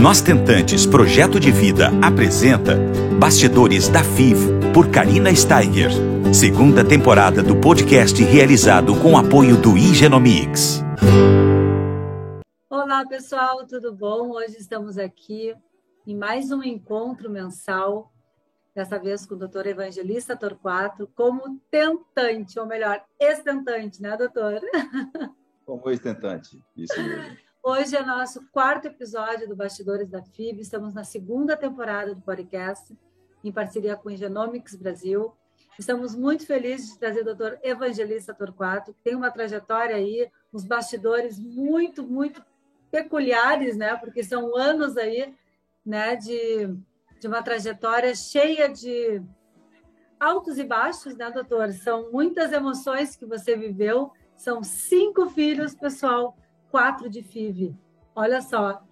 Nós Tentantes Projeto de Vida apresenta Bastidores da FIV por Karina Steiger. Segunda temporada do podcast realizado com apoio do Igenomics. Olá, pessoal, tudo bom? Hoje estamos aqui em mais um encontro mensal, dessa vez com o doutor Evangelista Torquato, como tentante, ou melhor, ex-tentante, né, doutor? Como ex-tentante, isso mesmo. Hoje é nosso quarto episódio do Bastidores da FIB. Estamos na segunda temporada do podcast, em parceria com o Genomics Brasil. Estamos muito felizes de trazer o doutor Evangelista Torquato, que tem uma trajetória aí, uns bastidores muito, muito peculiares, né? Porque são anos aí, né, de, de uma trajetória cheia de altos e baixos, né, doutor? São muitas emoções que você viveu. São cinco filhos, pessoal quatro de FIV. Olha só.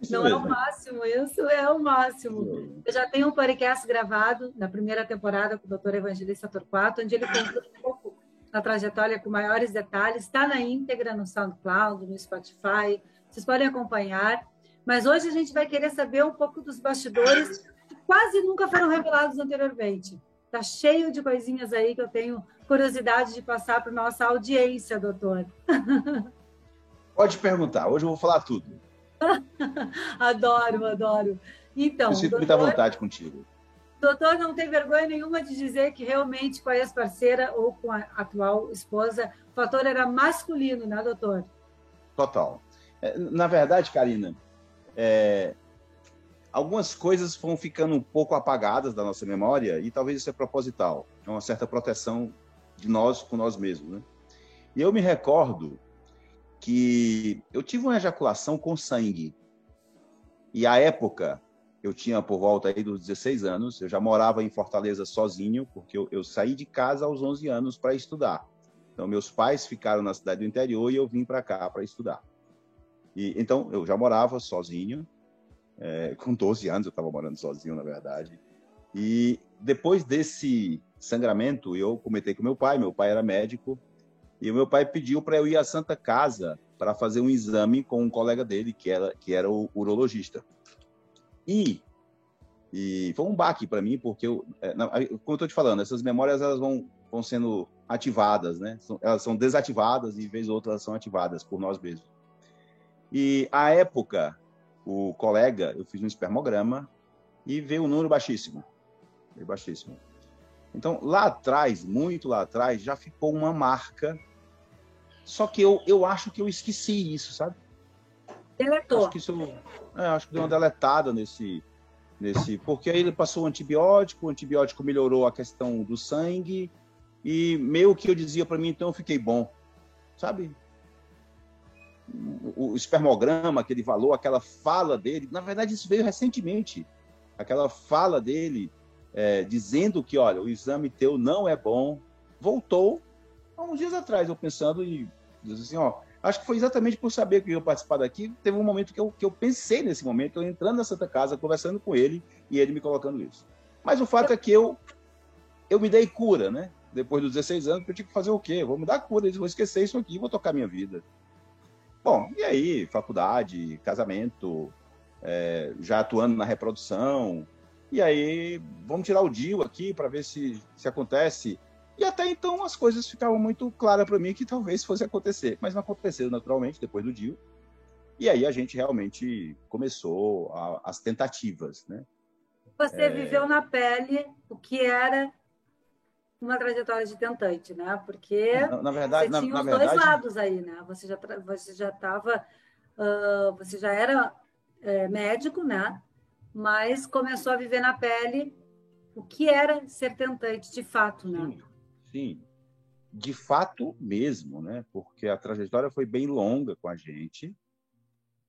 Isso não mesmo. é o máximo, isso é o máximo. Eu já tenho um podcast gravado na primeira temporada com o doutor Evangelista Torquato, onde ele contou um pouco a trajetória com maiores detalhes. Está na íntegra no SoundCloud, no Spotify. Vocês podem acompanhar. Mas hoje a gente vai querer saber um pouco dos bastidores que quase nunca foram revelados anteriormente. Está cheio de coisinhas aí que eu tenho curiosidade de passar para nossa audiência, doutor. Pode perguntar, hoje eu vou falar tudo. adoro, adoro. Então, eu sinto doutor, muita vontade contigo. Doutor, não tem vergonha nenhuma de dizer que realmente com a ex-parceira ou com a atual esposa, o fator era masculino, né, doutor? Total. É, na verdade, Karina, é, algumas coisas vão ficando um pouco apagadas da nossa memória e talvez isso é proposital. É uma certa proteção de nós com nós mesmos, né? E eu me recordo que eu tive uma ejaculação com sangue. E à época, eu tinha por volta aí dos 16 anos, eu já morava em Fortaleza sozinho, porque eu, eu saí de casa aos 11 anos para estudar. Então, meus pais ficaram na cidade do interior e eu vim para cá para estudar. E, então, eu já morava sozinho, é, com 12 anos eu estava morando sozinho, na verdade. E depois desse sangramento, eu comentei com meu pai, meu pai era médico, e o meu pai pediu para eu ir à Santa Casa para fazer um exame com um colega dele, que era, que era o urologista. E, e foi um baque para mim, porque, eu, é, como eu estou te falando, essas memórias elas vão, vão sendo ativadas, né? Elas são desativadas e, vez ou outra, elas são ativadas por nós mesmos. E, à época, o colega, eu fiz um espermograma e veio um número baixíssimo. Veio baixíssimo. Então, lá atrás, muito lá atrás, já ficou uma marca só que eu, eu acho que eu esqueci isso, sabe? Deletou. Acho que isso, é, acho que deu uma deletada nesse, nesse. Porque aí ele passou o antibiótico, o antibiótico melhorou a questão do sangue, e meio que eu dizia para mim, então eu fiquei bom, sabe? O, o espermograma, aquele valor, aquela fala dele, na verdade isso veio recentemente. Aquela fala dele é, dizendo que, olha, o exame teu não é bom, voltou há uns dias atrás, eu pensando e Assim, ó, acho que foi exatamente por saber que eu ia participar daqui, teve um momento que eu, que eu pensei nesse momento, eu entrando na Santa Casa, conversando com ele e ele me colocando isso. Mas o fato é que eu, eu me dei cura, né? Depois dos 16 anos, eu tive que fazer o quê? Vou me dar cura, vou esquecer isso aqui, vou tocar minha vida. Bom, e aí, faculdade, casamento, é, já atuando na reprodução, e aí, vamos tirar o DIU aqui para ver se, se acontece. E até então as coisas ficavam muito claras para mim que talvez fosse acontecer, mas não aconteceu naturalmente depois do deal. E aí a gente realmente começou a, as tentativas, né? Você é... viveu na pele o que era uma trajetória de tentante, né? Porque na, na verdade, você tinha na, na os verdade... dois lados aí, né? Você já você já estava uh, você já era é, médico, né? Mas começou a viver na pele o que era ser tentante de fato, né? Sim. Sim, de fato mesmo, né? Porque a trajetória foi bem longa com a gente.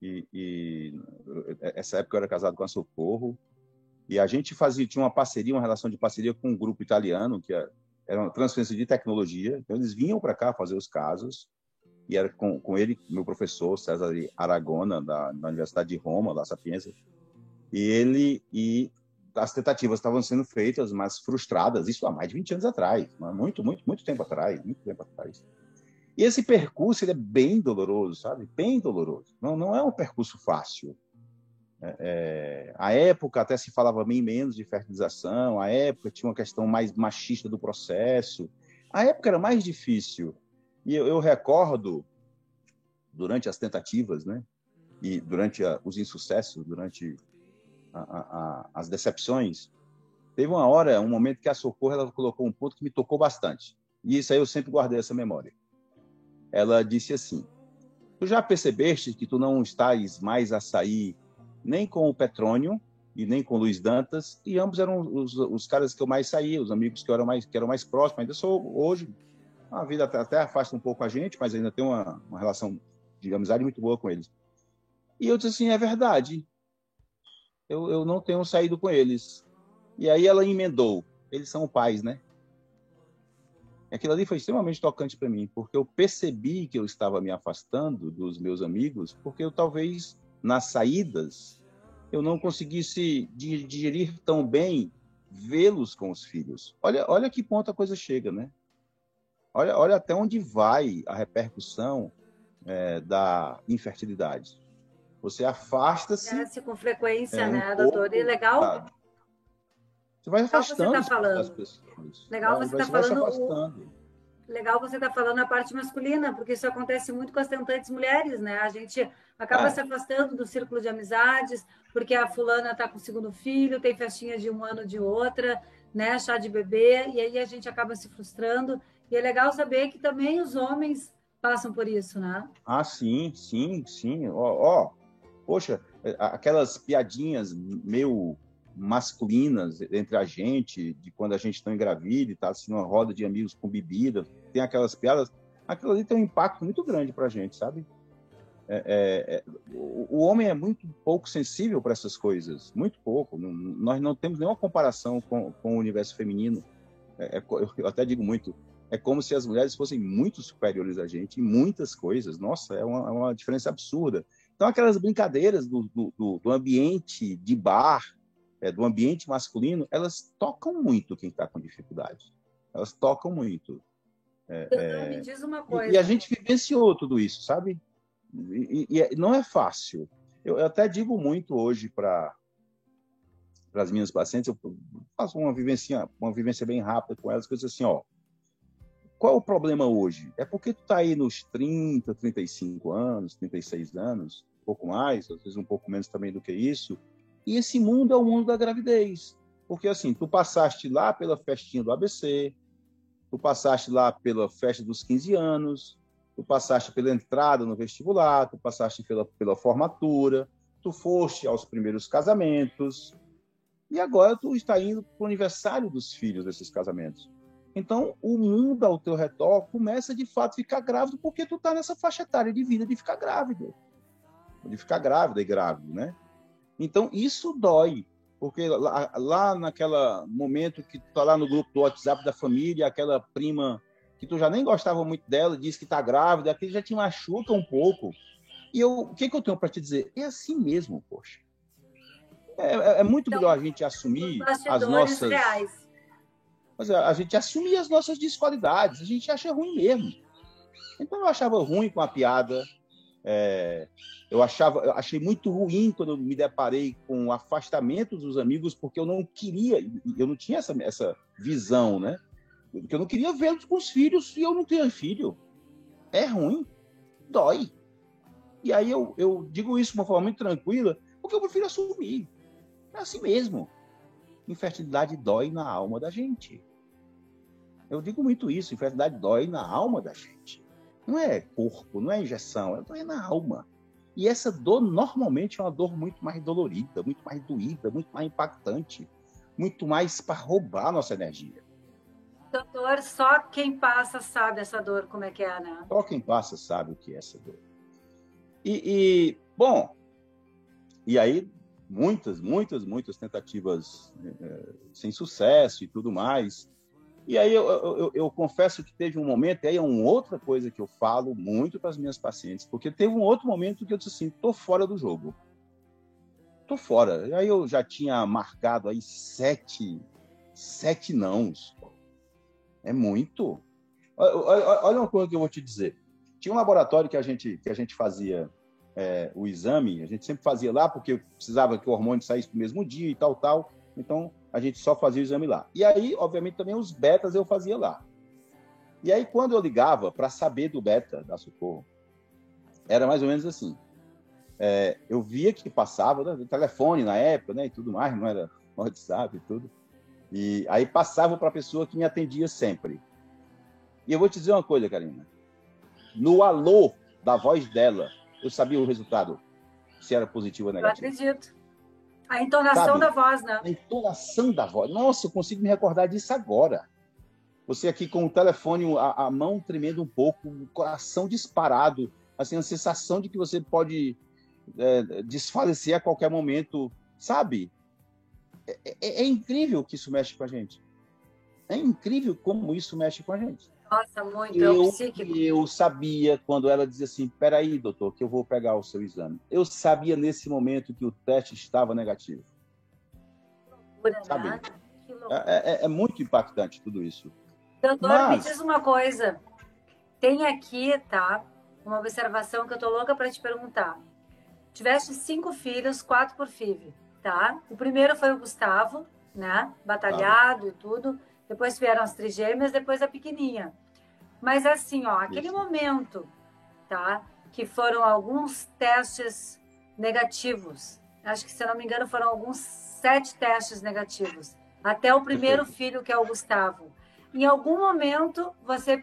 E, e, essa época eu era casado com a Socorro e a gente fazia tinha uma parceria, uma relação de parceria com um grupo italiano que é, era uma transferência de tecnologia. Então eles vinham para cá fazer os casos e era com, com ele, meu professor César Aragona da, da Universidade de Roma, da Sapienza. E ele e as tentativas estavam sendo feitas, mas frustradas, isso há mais de 20 anos atrás, muito, muito, muito tempo atrás, muito tempo atrás. E esse percurso ele é bem doloroso, sabe? Bem doloroso. Não, não é um percurso fácil. É, é, a época até se falava bem menos de fertilização, a época tinha uma questão mais machista do processo, a época era mais difícil. E eu, eu recordo, durante as tentativas, né, e durante a, os insucessos, durante a, as decepções, teve uma hora, um momento que a Socorro ela colocou um ponto que me tocou bastante. E isso aí eu sempre guardei essa memória. Ela disse assim: Tu já percebeste que tu não estás mais a sair nem com o Petrônio e nem com o Luiz Dantas, e ambos eram os, os caras que eu mais saía, os amigos que, eram mais, que eram mais próximos. Ainda sou hoje, a vida até, até afasta um pouco a gente, mas ainda tem uma, uma relação de amizade muito boa com eles. E eu disse assim: é verdade, eu, eu não tenho saído com eles. E aí ela emendou: eles são pais, né? Aquilo ali foi extremamente tocante para mim, porque eu percebi que eu estava me afastando dos meus amigos, porque eu talvez nas saídas, eu não conseguisse digerir tão bem vê-los com os filhos. Olha, olha que ponto a coisa chega, né? Olha, olha até onde vai a repercussão é, da infertilidade. Você afasta-se. com frequência, é, né, um doutor? E legal. Você vai afastando você tá falando. as pessoas. Legal você está falando legal você estar tá falando a parte masculina, porque isso acontece muito com as tentantes mulheres, né? A gente acaba é. se afastando do círculo de amizades, porque a fulana está com o segundo filho, tem festinha de um ano de outra, né? Chá de bebê, e aí a gente acaba se frustrando. E é legal saber que também os homens passam por isso, né? Ah, sim, sim, sim. Ó, ó poxa, é, aquelas piadinhas meio masculinas entre a gente, de quando a gente está engravida e está assim, roda de amigos com bebida, tem aquelas piadas, aquilo ali tem um impacto muito grande para a gente, sabe? É, é, é, o, homem é muito pouco sensível para essas coisas, muito pouco. Não, nós não temos nenhuma comparação com, com o universo feminino. É, é eu até digo muito, é como se as mulheres fossem muito superiores a gente em muitas coisas. Nossa, é uma, é uma diferença absurda. Então, aquelas brincadeiras do, do, do ambiente de bar, é, do ambiente masculino, elas tocam muito quem está com dificuldade. Elas tocam muito. É, é, me diz uma coisa. E, e, a gente vivenciou tudo isso, sabe? E, e, e não é fácil. Eu, eu, até digo muito hoje para para as minhas pacientes, eu faço uma vivência, uma vivência bem rápida com elas, que eu digo assim, ó, qual o problema hoje? É porque tu está aí nos 30, 35 anos, 36 anos, um pouco mais, às vezes um pouco menos também do que isso, e esse mundo é o mundo da gravidez. Porque assim, tu passaste lá pela festinha do ABC, tu passaste lá pela festa dos 15 anos, tu passaste pela entrada no vestibular, tu passaste pela, pela formatura, tu foste aos primeiros casamentos, e agora tu está indo para o aniversário dos filhos desses casamentos. Então, o mundo ao teu redor começa de fato a ficar grávido porque tu está nessa faixa etária de vida de ficar grávido. De ficar grávida e grávido, né? Então, isso dói, porque lá, lá naquele momento que tu tá lá no grupo do WhatsApp da família, aquela prima que tu já nem gostava muito dela, diz que tá grávida, aquele já te machuca um pouco. E eu, o que, que eu tenho para te dizer? É assim mesmo, poxa. É, é, é muito então, melhor a gente assumir as nossas. Reais. Mas a, gente assumir as nossas desqualidades, a gente acha ruim mesmo. Então eu achava ruim com a piada, é, eu achava, eu achei muito ruim quando me deparei com o afastamento dos amigos, porque eu não queria, eu não tinha essa, essa visão, né? Porque eu não queria vê-los com os filhos e eu não tenho filho. É ruim, dói. E aí eu, eu digo isso de uma forma muito tranquila, porque eu prefiro assumir. É assim mesmo. Infertilidade dói na alma da gente. Eu digo muito isso, infertilidade dói na alma da gente. Não é corpo, não é injeção, é dor na alma. E essa dor normalmente é uma dor muito mais dolorida, muito mais doída, muito mais impactante, muito mais para roubar a nossa energia. Doutor, só quem passa sabe essa dor, como é que é, né? Só quem passa sabe o que é essa dor. E, e bom, e aí muitas, muitas, muitas tentativas é, sem sucesso e tudo mais. E aí eu, eu, eu, confesso que teve um momento, e aí é uma outra coisa que eu falo muito para as minhas pacientes, porque teve um outro momento que eu disse assim, tô fora do jogo. Tô fora. E aí eu já tinha marcado aí sete, sete nãos. É muito. Olha, uma coisa que eu vou te dizer. Tinha um laboratório que a gente, que a gente fazia é, o exame, a gente sempre fazia lá, porque precisava que o hormônio saísse no mesmo dia e tal, tal. Então, a gente só fazia o exame lá. E aí, obviamente, também os betas eu fazia lá. E aí, quando eu ligava para saber do beta da Socorro, era mais ou menos assim. É, eu via que passava, né, telefone na época, né, e tudo mais, não era WhatsApp e tudo. E aí passava para a pessoa que me atendia sempre. E eu vou te dizer uma coisa, Karina. No alô da voz dela, eu sabia o resultado, se era positivo ou negativo. Eu acredito. A entonação Sabe? da voz, né? A entonação da voz. Nossa, eu consigo me recordar disso agora. Você aqui com o telefone, a, a mão tremendo um pouco, o coração disparado, assim, a sensação de que você pode é, desfalecer a qualquer momento, sabe? É, é, é incrível que isso mexe com a gente. É incrível como isso mexe com a gente. Nossa, muito. Eu, eu sabia quando ela dizia assim: peraí, doutor, que eu vou pegar o seu exame. Eu sabia nesse momento que o teste estava negativo. Loucura, Sabe? Né? É, é, é, muito impactante tudo isso. Doutor, Mas... me diz uma coisa. Tem aqui, tá? Uma observação que eu tô louca para te perguntar. Tiveste cinco filhos, quatro por FIV, tá? O primeiro foi o Gustavo, né? Batalhado e tudo. Depois vieram as trigêmeas, depois a pequenininha. Mas assim, ó, aquele Isso. momento, tá? Que foram alguns testes negativos. Acho que, se eu não me engano, foram alguns sete testes negativos. Até o primeiro filho, que é o Gustavo. Em algum momento, você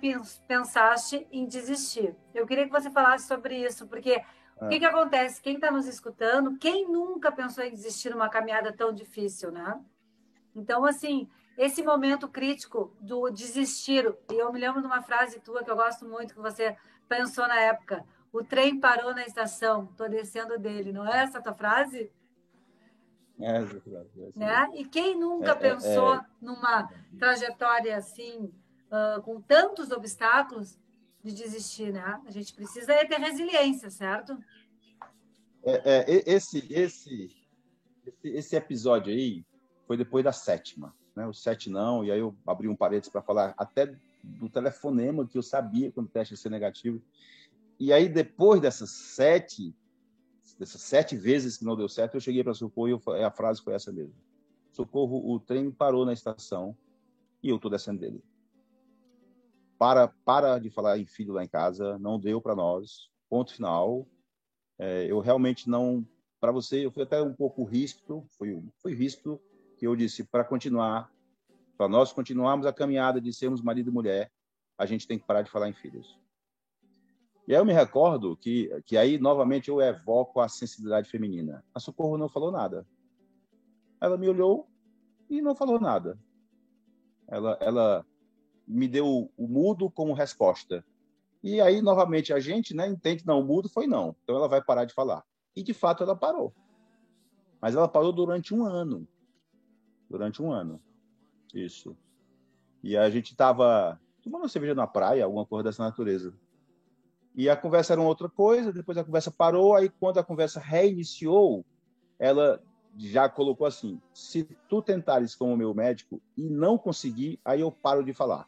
pensaste em desistir. Eu queria que você falasse sobre isso, porque o que, que acontece? Quem está nos escutando, quem nunca pensou em desistir numa caminhada tão difícil, né? Então, assim, esse momento crítico do desistir. E eu me lembro de uma frase tua que eu gosto muito, que você pensou na época. O trem parou na estação, estou descendo dele. Não é essa a tua frase? É, essa frase. É né? E quem nunca é, é pensou é, numa trajetória assim, uh, com tantos obstáculos, de desistir, né? A gente precisa ter resiliência, certo? É, esse, esse, esse episódio aí foi depois da sétima né, os sete não, e aí eu abri um parênteses para falar até do telefonema que eu sabia quando o teste ia ser negativo. E aí, depois dessas sete, dessas sete vezes que não deu certo, eu cheguei para Socorro e a frase foi essa mesmo. Socorro, o trem parou na estação e eu estou descendo dele. Para, para de falar em filho lá em casa, não deu para nós, ponto final. É, eu realmente não, para você, eu fui até um pouco ríspido, fui, fui ríspido, que eu disse, para continuar, para nós continuarmos a caminhada de sermos marido e mulher, a gente tem que parar de falar em filhos. E aí eu me recordo que, que aí, novamente, eu evoco a sensibilidade feminina. A Socorro não falou nada. Ela me olhou e não falou nada. Ela, ela me deu o mudo como resposta. E aí, novamente, a gente né, entende, não, o mudo foi não. Então ela vai parar de falar. E, de fato, ela parou. Mas ela parou durante um ano durante um ano. Isso. E a gente estava tomando cerveja na praia, alguma coisa dessa natureza. E a conversa era outra coisa, depois a conversa parou, aí quando a conversa reiniciou, ela já colocou assim: se tu tentares como meu médico e não conseguir, aí eu paro de falar.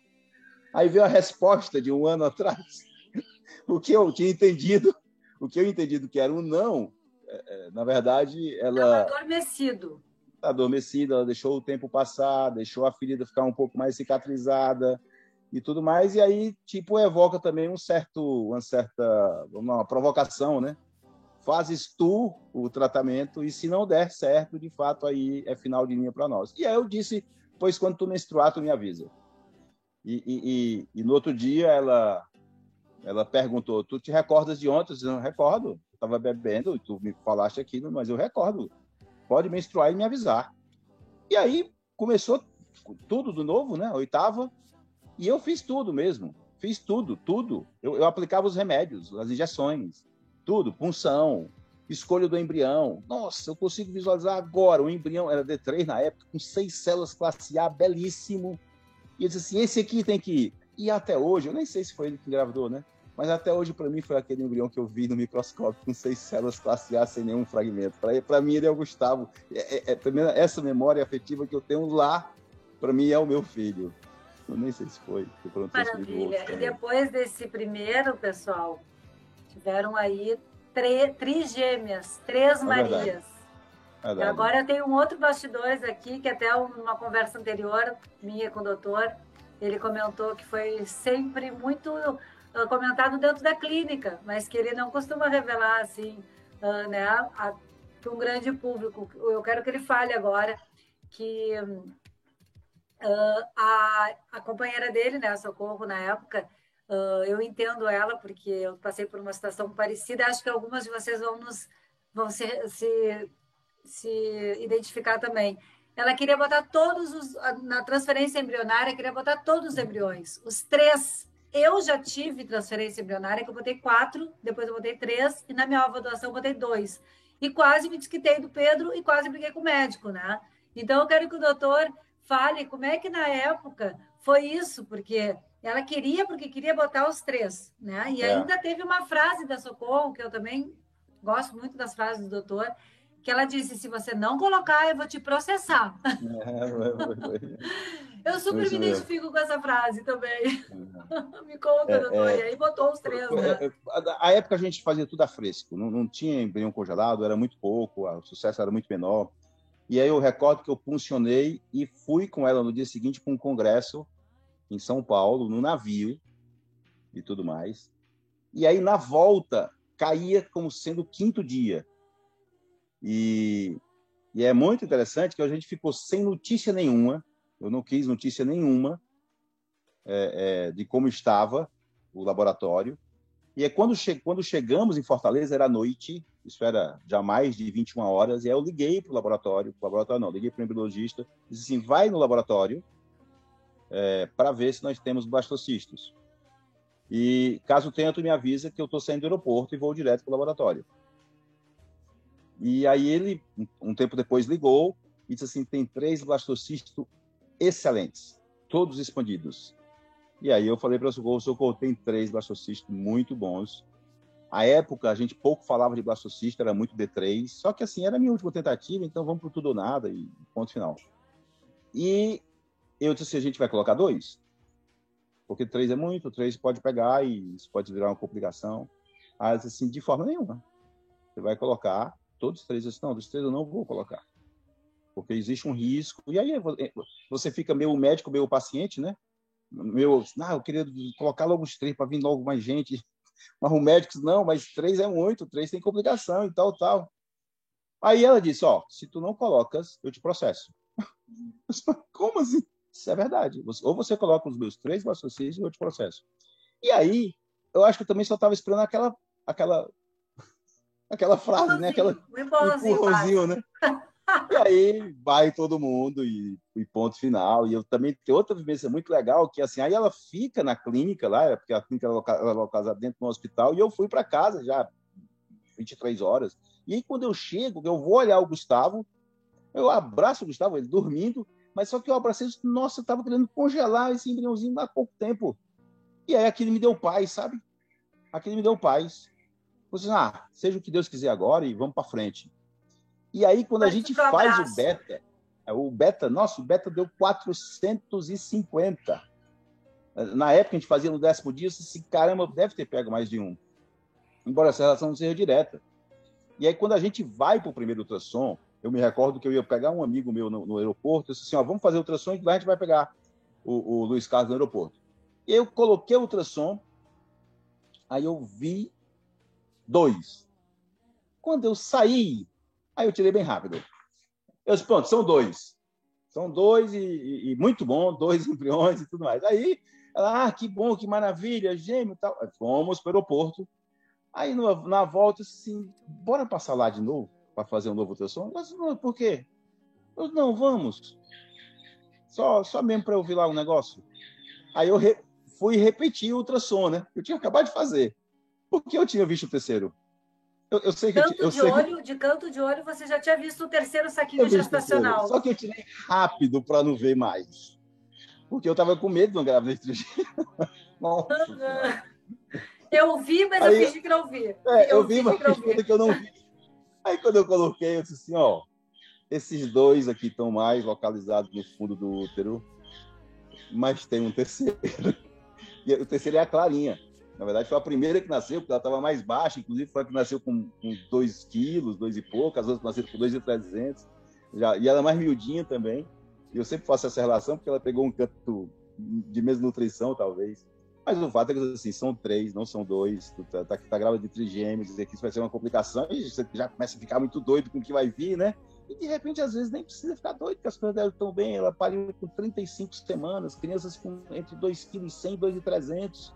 Aí veio a resposta de um ano atrás. o que eu tinha entendido, o que eu entendido que era um não, é, é na verdade, ela. Estava adormecido adormecida, ela deixou o tempo passar, deixou a ferida ficar um pouco mais cicatrizada e tudo mais, e aí, tipo, evoca também um certo, uma certa, uma provocação, né? Fazes tu o tratamento e se não der certo, de fato, aí é final de linha para nós. E aí eu disse, pois quando tu menstruar, tu me avisa. E, e, e, e no outro dia ela ela perguntou, tu te recordas de ontem? Eu disse, não recordo, eu estava bebendo, e tu me falaste aqui, mas eu recordo pode menstruar e me avisar. E aí começou tudo do novo, né? Oitava. E eu fiz tudo mesmo. Fiz tudo, tudo. Eu, eu aplicava os remédios, as injeções, tudo, punção, escolha do embrião. Nossa, eu consigo visualizar agora. O embrião era D3 na época, com seis células classe A, belíssimo. E eu disse assim: esse aqui tem que ir. E até hoje, eu nem sei se foi ele que engravidou, né? Mas até hoje para mim foi aquele embrião que eu vi no microscópio com seis células classe A sem nenhum fragmento. Para mim ele é o Gustavo. É, é, é, essa memória afetiva que eu tenho lá, para mim é o meu filho. Eu nem sei se foi. Maravilha. E depois desse primeiro, pessoal, tiveram aí trigêmeas, três é Marias. Verdade. Agora eu tenho um outro bastidores aqui, que até uma conversa anterior minha com o doutor, ele comentou que foi sempre muito comentado dentro da clínica, mas que ele não costuma revelar assim, uh, né, para um grande público. Eu quero que ele fale agora que uh, a, a companheira dele, né, a Socorro, na época, Uh, eu entendo ela porque eu passei por uma situação parecida. Acho que algumas de vocês vão nos vão se, se, se identificar também. Ela queria botar todos os na transferência embrionária, queria botar todos os embriões, os três. Eu já tive transferência embrionária que eu botei quatro, depois eu botei três e na minha nova doação eu botei dois. E quase me desquitei do Pedro e quase briguei com o médico, né? Então eu quero que o doutor fale como é que na época foi isso, porque ela queria, porque queria botar os três, né? E é. ainda teve uma frase da Socorro, que eu também gosto muito das frases do doutor, que ela disse: se você não colocar, eu vou te processar. É, eu super me identifico com essa frase também. É. me conta, é, doutor. É. E aí botou os três, né? É, a época a gente fazia tudo a fresco, não, não tinha embrião congelado, era muito pouco, o sucesso era muito menor. E aí eu recordo que eu funcionei e fui com ela no dia seguinte para um congresso em São Paulo, no navio e tudo mais. E aí, na volta, caía como sendo o quinto dia. E, e é muito interessante que a gente ficou sem notícia nenhuma, eu não quis notícia nenhuma é, é, de como estava o laboratório. E é quando, che quando chegamos em Fortaleza, era noite, isso era já mais de 21 horas, e aí eu liguei para o laboratório, pro laboratório não, liguei para o embriologista, disse assim, vai no laboratório, é, para ver se nós temos blastocistos. E caso tenha, tu me avisa que eu estou saindo do aeroporto e vou direto para o laboratório. E aí ele, um tempo depois, ligou e disse assim, tem três blastocistos excelentes, todos expandidos. E aí eu falei para o Socorro, Socorro, tem três blastocistos muito bons. A época, a gente pouco falava de blastocisto, era muito D3, só que assim, era a minha última tentativa, então vamos para tudo ou nada e ponto final. E eu disse assim, a gente vai colocar dois? Porque três é muito, três pode pegar e isso pode virar uma complicação. Aí assim, de forma nenhuma. Você vai colocar todos os três. Disse, não, dos três eu não vou colocar. Porque existe um risco. E aí é, você fica meio médico, meio paciente, né? Meu, ah, eu queria colocar logo os três para vir logo mais gente. Mas o médico não, mas três é muito, três tem complicação e tal, tal. Aí ela disse, ó, se tu não colocas, eu te processo. Como assim? Isso é verdade. Ou você coloca os meus três raciocínios e eu te processo. E aí, eu acho que eu também só estava esperando aquela, aquela, aquela frase, né? Aquela empurrãozinho, né? E aí vai todo mundo e, e, ponto final. E eu também tenho outra vivência muito legal, que assim, aí ela fica na clínica lá, porque a clínica era localizada dentro do hospital, e eu fui para casa já 23 horas. E aí quando eu chego, eu vou olhar o Gustavo, eu abraço o Gustavo, ele dormindo, mas só que eu abracei nossa, eu estava querendo congelar esse embriãozinho há pouco tempo. E aí aquilo me deu paz, sabe? Aquilo me deu paz. Você, ah, seja o que Deus quiser agora e vamos para frente. E aí, quando a gente faz o beta, é, o beta, nosso beta deu 450. Na época a gente fazia no décimo dia, eu disse, caramba, deve ter pego mais de um. Embora essa relação não seja direta. E aí, quando a gente vai para o primeiro ultrassom, eu me recordo que eu ia pegar um amigo meu no, no aeroporto, eu disse assim, ó, vamos fazer ultrassom e lá a gente vai pegar o, o Luiz Carlos no aeroporto. Eu coloquei o ultrassom, aí eu vi dois. Quando eu saí, aí eu tirei bem rápido. Eu disse, pronto, são dois. São dois e, e, e muito bom, dois embriões e tudo mais. Aí, ela, ah, que bom, que maravilha, gêmeo e tal. Fomos para o aeroporto. Aí, no, na volta, assim, bora passar lá de novo? para fazer um novo ultrassom? Mas, por quê? Eu, não, vamos. Só, só mesmo para eu ouvir lá um negócio. Aí eu re, fui repetir o ultrassom, né? Eu tinha acabado de fazer. Porque eu tinha visto o terceiro. Eu, eu sei que canto eu, eu de sei olho, que... de canto de olho, você já tinha visto o terceiro saquinho gestacional. Só que eu tirei rápido para não ver mais. Porque eu estava com medo de uma gravidez Nossa. Eu vi, mas Aí, eu fingi que não vi. É, eu, eu vi, mas fingi que eu não vi. Aí quando eu coloquei, eu disse assim, ó, esses dois aqui estão mais localizados no fundo do útero, mas tem um terceiro. E o terceiro é a clarinha. Na verdade, foi a primeira que nasceu, porque ela estava mais baixa, inclusive foi a que nasceu com 2 quilos, 2 e pouco, as outras nasceram com 2,300. E ela é mais miudinha também. E eu sempre faço essa relação, porque ela pegou um canto de mesma nutrição, talvez. Mas o fato é que assim, são três, não são dois. Tu tá, tá, tá grávida de trigêmeos, dizer que isso vai ser uma complicação, e você já começa a ficar muito doido com o que vai vir, né? E de repente, às vezes, nem precisa ficar doido, porque as coisas deram tão bem. Ela pariu com 35 semanas, crianças com entre 2,1 kg e 2,300.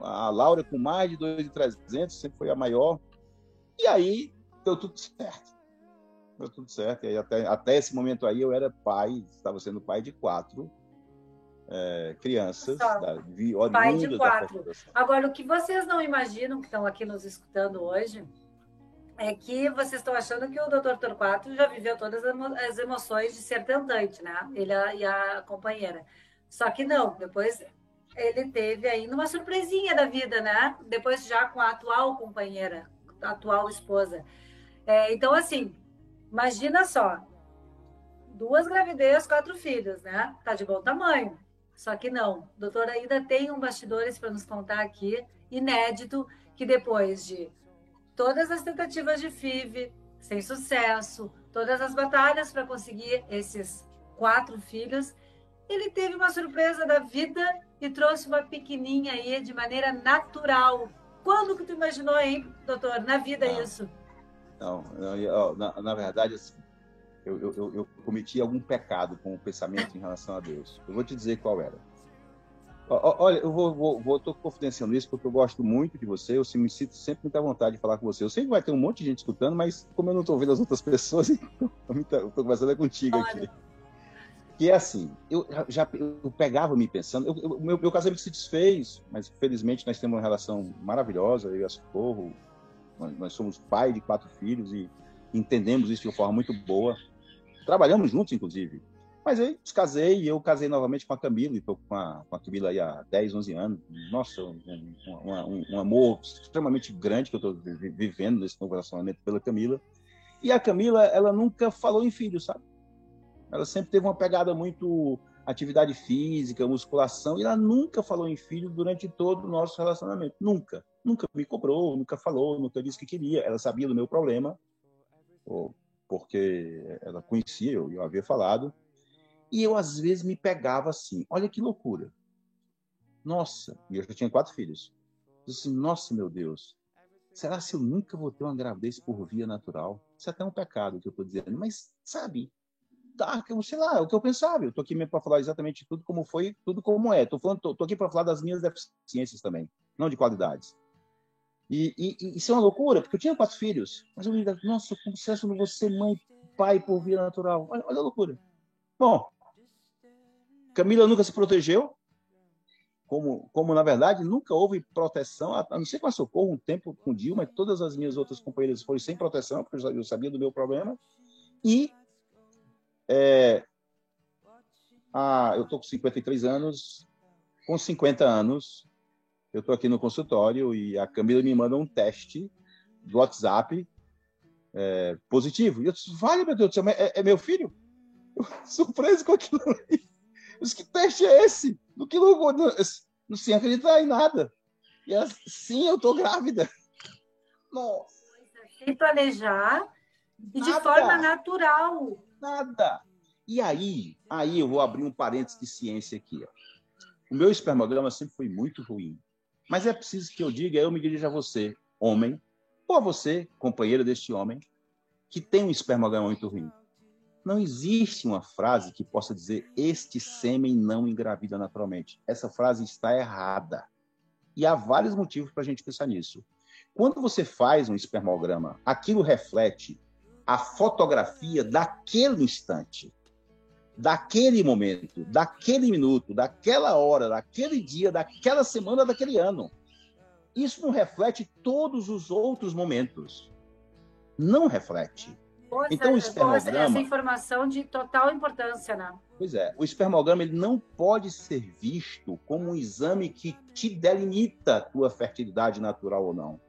A Laura com mais de 2,300, sempre foi a maior. E aí, deu tudo certo. Deu tudo certo. E até, até esse momento aí, eu era pai, estava sendo pai de quatro é, crianças. Da, vi, pai de quatro. Agora, o que vocês não imaginam, que estão aqui nos escutando hoje, é que vocês estão achando que o Dr. Torquato já viveu todas as emoções de ser tentante, né? Ele e a companheira. Só que não, depois ele teve ainda uma surpresinha da vida, né? Depois já com a atual companheira, a atual esposa. É, então, assim, imagina só, duas gravidez, quatro filhos, né? Tá de bom tamanho. Só que não, o doutor ainda tem um bastidores para nos contar aqui, inédito, que depois de todas as tentativas de FIV, sem sucesso, todas as batalhas para conseguir esses quatro filhos, ele teve uma surpresa da vida e trouxe uma pequenininha aí de maneira natural. Quando que tu imaginou, hein, doutor, na vida não, isso? Não, não na, na, verdade, assim, eu, eu, eu cometi algum pecado com o pensamento em relação a Deus. Eu vou te dizer qual era. Olha, eu vou, vou, vou tô confidenciando isso porque eu gosto muito de você, eu me sinto sempre muita vontade de falar com você. Eu sei que vai ter um monte de gente escutando, mas como eu não estou ouvindo as outras pessoas, então eu estou conversando contigo Olha. aqui. Que é assim, eu já eu pegava me pensando, eu, eu, meu, meu casamento se desfez, mas felizmente nós temos uma relação maravilhosa, eu e a Socorro, nós, nós somos pai de quatro filhos e entendemos isso de uma forma muito boa. Trabalhamos juntos, inclusive. Mas aí descasei e eu casei novamente com a Camila, e estou com a, com a Camila aí há 10, 11 anos. Nossa, um, um, um amor extremamente grande que eu estou vivendo nesse novo relacionamento pela Camila. E a Camila, ela nunca falou em filho, sabe? Ela sempre teve uma pegada muito atividade física, musculação, e ela nunca falou em filho durante todo o nosso relacionamento. Nunca. Nunca me cobrou, nunca falou, nunca disse que queria. Ela sabia do meu problema, porque ela conhecia, eu, havia falado e eu, às vezes, me pegava assim: olha que loucura. Nossa, e eu já tinha quatro filhos. Eu disse, nossa, meu Deus, será que eu nunca vou ter uma gravidez por via natural? Isso é até um pecado que eu estou dizendo, mas sabe, tá, sei lá, é o que eu pensava. Eu estou aqui mesmo para falar exatamente tudo como foi, tudo como é. Estou falando, tô, tô aqui para falar das minhas deficiências também, não de qualidades. E, e, isso é uma loucura, porque eu tinha quatro filhos, mas eu me digo, nossa, como eu não ser mãe, pai por via natural. Olha, olha a loucura. Bom, Camila nunca se protegeu, como, como na verdade nunca houve proteção, a não ser com a Socorro um tempo com Dilma, todas as minhas outras companheiras foram sem proteção, porque eu sabia do meu problema. E é, a, eu estou com 53 anos, com 50 anos, eu estou aqui no consultório e a Camila me manda um teste do WhatsApp é, positivo. E eu disse, vale, meu Deus do céu, é, é meu filho? Eu, surpreso com aquilo ali. Mas que teste é esse? Do que não, não, não sem acreditar em nada. E ela, sim, eu tô grávida. Nossa. Sem planejar e de forma natural. Nada. E aí, aí eu vou abrir um parênteses de ciência aqui. Ó. O meu espermograma sempre foi muito ruim. Mas é preciso que eu diga, eu me dirija a você, homem, ou a você, companheiro deste homem, que tem um espermograma muito ruim. Não existe uma frase que possa dizer este sêmen não engravida naturalmente. Essa frase está errada. E há vários motivos para a gente pensar nisso. Quando você faz um espermograma, aquilo reflete a fotografia daquele instante, daquele momento, daquele minuto, daquela hora, daquele dia, daquela semana, daquele ano. Isso não reflete todos os outros momentos. Não reflete. Pois então, é, o espermograma... Essa informação de total importância, né? Pois é, o espermograma ele não pode ser visto como um exame que te delimita a tua fertilidade natural ou não.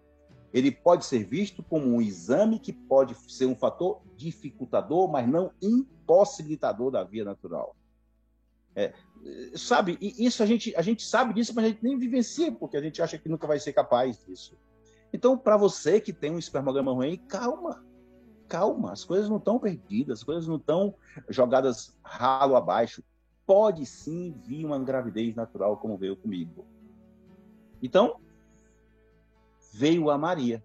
Ele pode ser visto como um exame que pode ser um fator dificultador, mas não impossibilitador da via natural. É, sabe, isso a gente, a gente sabe disso, mas a gente nem vivencia, porque a gente acha que nunca vai ser capaz disso. Então, para você que tem um espermograma ruim, calma, calma, as coisas não estão perdidas, as coisas não estão jogadas ralo abaixo. Pode sim vir uma gravidez natural, como veio comigo. Então, veio a Maria.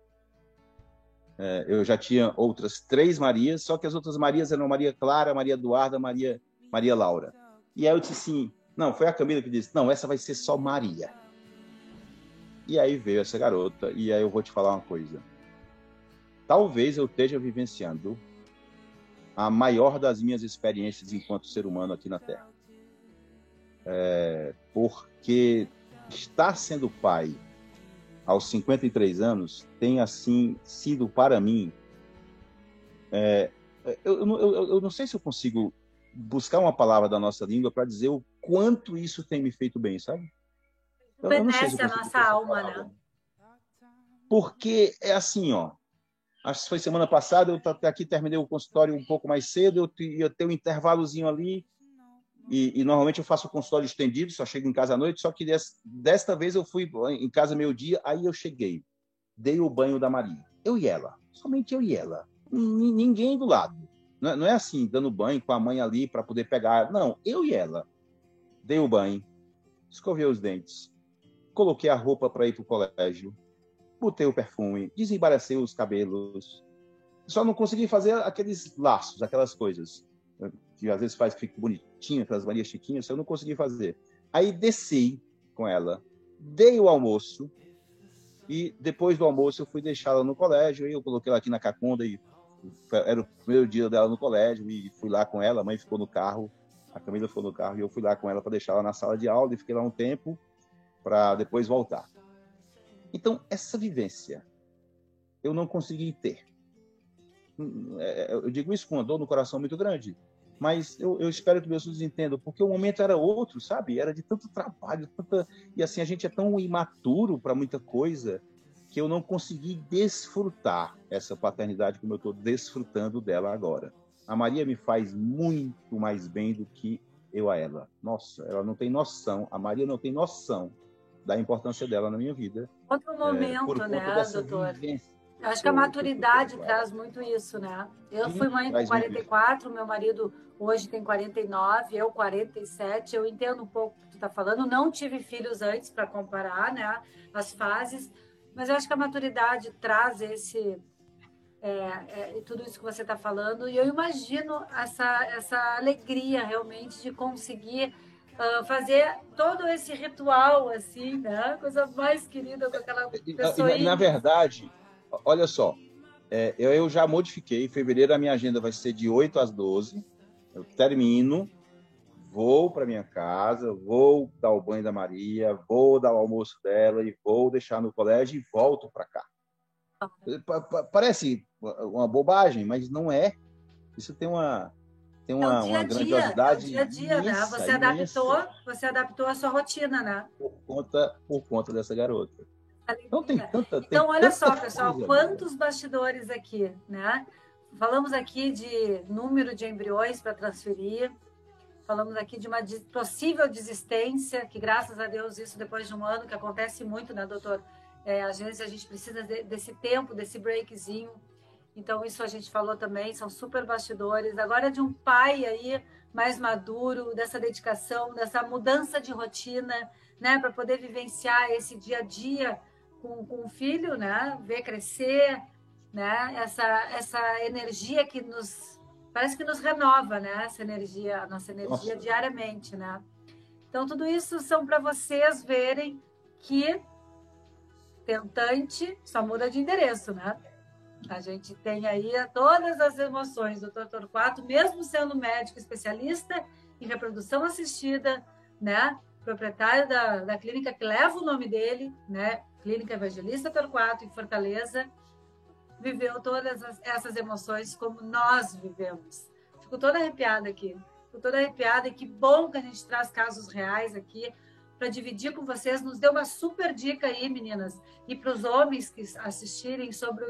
É, eu já tinha outras três Marias, só que as outras Marias eram Maria Clara, Maria Eduarda, Maria, Maria Laura. E aí eu disse assim, não, foi a Camila que disse, não, essa vai ser só Maria. E aí veio essa garota, e aí eu vou te falar uma coisa. Talvez eu esteja vivenciando a maior das minhas experiências enquanto ser humano aqui na Terra. É, porque estar sendo pai aos 53 anos tem assim sido para mim é, eu, eu, eu, eu, não sei se eu consigo buscar uma palavra da nossa língua para dizer o quanto isso tem me feito bem, sabe? Benesse se a nossa alma, né? Porque é assim, ó. Acho que foi semana passada, eu aqui terminei o consultório um pouco mais cedo, eu ia ter um intervalozinho ali, e, e, normalmente eu faço o consultório estendido, só chego em casa à noite, só que des, desta vez eu fui em casa meio-dia, aí eu cheguei, dei o banho da Maria. Eu e ela, somente eu e ela. N ninguém do lado. Não é, não é assim, dando banho com a mãe ali para poder pegar. Não, eu e ela. Dei o banho, escovei os dentes, coloquei a roupa para ir para o colégio, botei o perfume, desembaracei os cabelos. Só não consegui fazer aqueles laços, aquelas coisas que às vezes faz que fique bonitinho, aquelas Maria Chiquinhas, eu não consegui fazer. Aí desci com ela, dei o almoço, e depois do almoço eu fui deixá-la no colégio, e eu coloquei ela aqui na Cacunda, e era o primeiro dia dela no colégio, e fui lá com ela, a mãe ficou no carro, a Camila ficou no carro, e eu fui lá com ela para deixá-la na sala de aula, e fiquei lá um tempo, para depois voltar. Então, essa vivência eu não consegui ter. É, eu digo isso com uma dor no coração muito grande, mas eu, eu espero que meus filhos entendam, porque o momento era outro, sabe? Era de tanto trabalho, tanta... e assim, a gente é tão imaturo para muita coisa que eu não consegui desfrutar essa paternidade como eu estou desfrutando dela agora. A Maria me faz muito mais bem do que eu a ela. Nossa, ela não tem noção, a Maria não tem noção da importância dela na minha vida. Outro momento, é, né, doutor? Vivência. Acho que a maturidade traz muito isso, né? Eu fui mãe com 44, meu marido hoje tem 49, eu 47. Eu entendo um pouco o que tu está falando. Não tive filhos antes para comparar, né? As fases, mas eu acho que a maturidade traz esse é, é, tudo isso que você está falando. E eu imagino essa essa alegria realmente de conseguir uh, fazer todo esse ritual assim, né? Coisa mais querida com aquela pessoa. Na, na verdade, olha só, é, eu, eu, já modifiquei. Em fevereiro a minha agenda vai ser de 8 às 12. Eu termino, vou para minha casa, vou dar o banho da Maria, vou dar o almoço dela e vou deixar no colégio e volto para cá. Parece uma bobagem, mas não é. Isso tem uma tem uma, é dia uma grandiosidade. É dia a dia, né? Você adaptou, você adaptou a sua rotina, né? Por conta, por conta dessa garota. Então tem tanta. Tem então, olha tanta só, pessoal, coisa, quantos bastidores aqui, né? Falamos aqui de número de embriões para transferir, falamos aqui de uma possível desistência, que graças a Deus isso depois de um ano, que acontece muito, né, doutor? É, às vezes a gente precisa de, desse tempo, desse breakzinho. Então, isso a gente falou também, são super bastidores. Agora, de um pai aí mais maduro, dessa dedicação, dessa mudança de rotina, né, para poder vivenciar esse dia a dia com, com o filho, né? Ver crescer, né? Essa, essa energia que nos parece que nos renova, né? Essa energia, a nossa energia nossa. diariamente, né? Então tudo isso são para vocês verem que tentante só muda de endereço, né? A gente tem aí todas as emoções do Dr. Torquato, mesmo sendo médico especialista em reprodução assistida, né? Proprietário da, da clínica que leva o nome dele, né? Clínica Evangelista Torquato, em Fortaleza, viveu todas essas emoções como nós vivemos. Fico toda arrepiada aqui. Fico toda arrepiada e que bom que a gente traz casos reais aqui para dividir com vocês. Nos deu uma super dica aí, meninas. E para os homens que assistirem sobre o,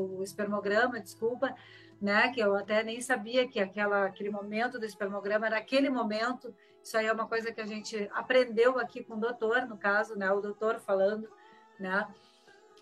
o espermograma, desculpa, né? Que eu até nem sabia que aquela, aquele momento do espermograma era aquele momento. Isso aí é uma coisa que a gente aprendeu aqui com o doutor, no caso, né? O doutor falando, né?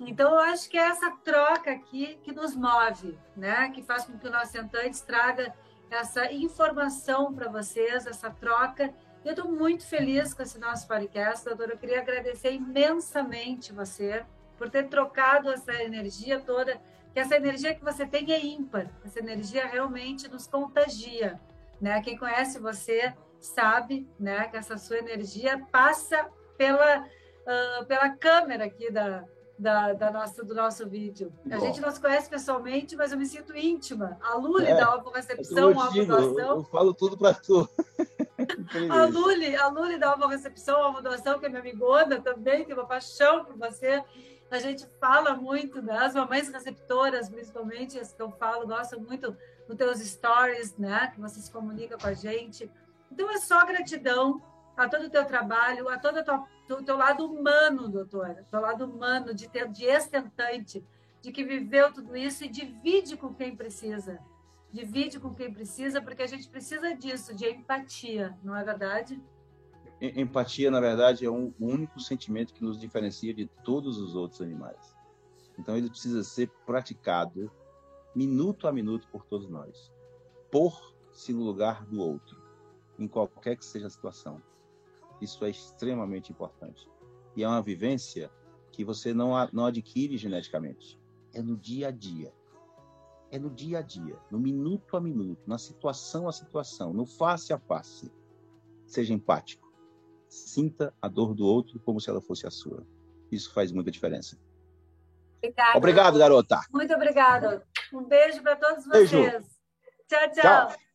Então, eu acho que é essa troca aqui que nos move, né? Que faz com que o nosso Sentantes traga essa informação para vocês, essa troca. Eu estou muito feliz com esse nosso podcast, doutora. Eu queria agradecer imensamente você por ter trocado essa energia toda, que essa energia que você tem é ímpar, essa energia realmente nos contagia, né? Quem conhece você sabe, né, que essa sua energia passa pela uh, pela câmera aqui da, da, da, nossa, do nosso vídeo. A Bom. gente não se conhece pessoalmente, mas eu me sinto íntima. A Luli é, da Recepção, a doação. Eu, eu falo tudo para tu. a Luli, a Luli da Recepção, a doação, que é minha amigona também, tem uma paixão por você. A gente fala muito, né? as mamães receptoras, principalmente, as que eu falo, gostam muito dos teus stories, né? Que você se comunica com a gente. Então, é só gratidão a todo o teu trabalho, a todo o teu lado humano, doutora, teu lado humano, de, ter, de estentante, de que viveu tudo isso e divide com quem precisa. Divide com quem precisa, porque a gente precisa disso, de empatia, não é verdade? Empatia, na verdade, é um, único sentimento que nos diferencia de todos os outros animais. Então, ele precisa ser praticado minuto a minuto por todos nós. Pôr-se no lugar do outro, em qualquer que seja a situação. Isso é extremamente importante. E é uma vivência que você não, não adquire geneticamente. É no dia a dia. É no dia a dia, no minuto a minuto, na situação a situação, no face a face. Seja empático. Sinta a dor do outro como se ela fosse a sua. Isso faz muita diferença. Obrigada. Obrigado, garota. Muito obrigada. Um beijo para todos vocês. Beijo. tchau. tchau. tchau.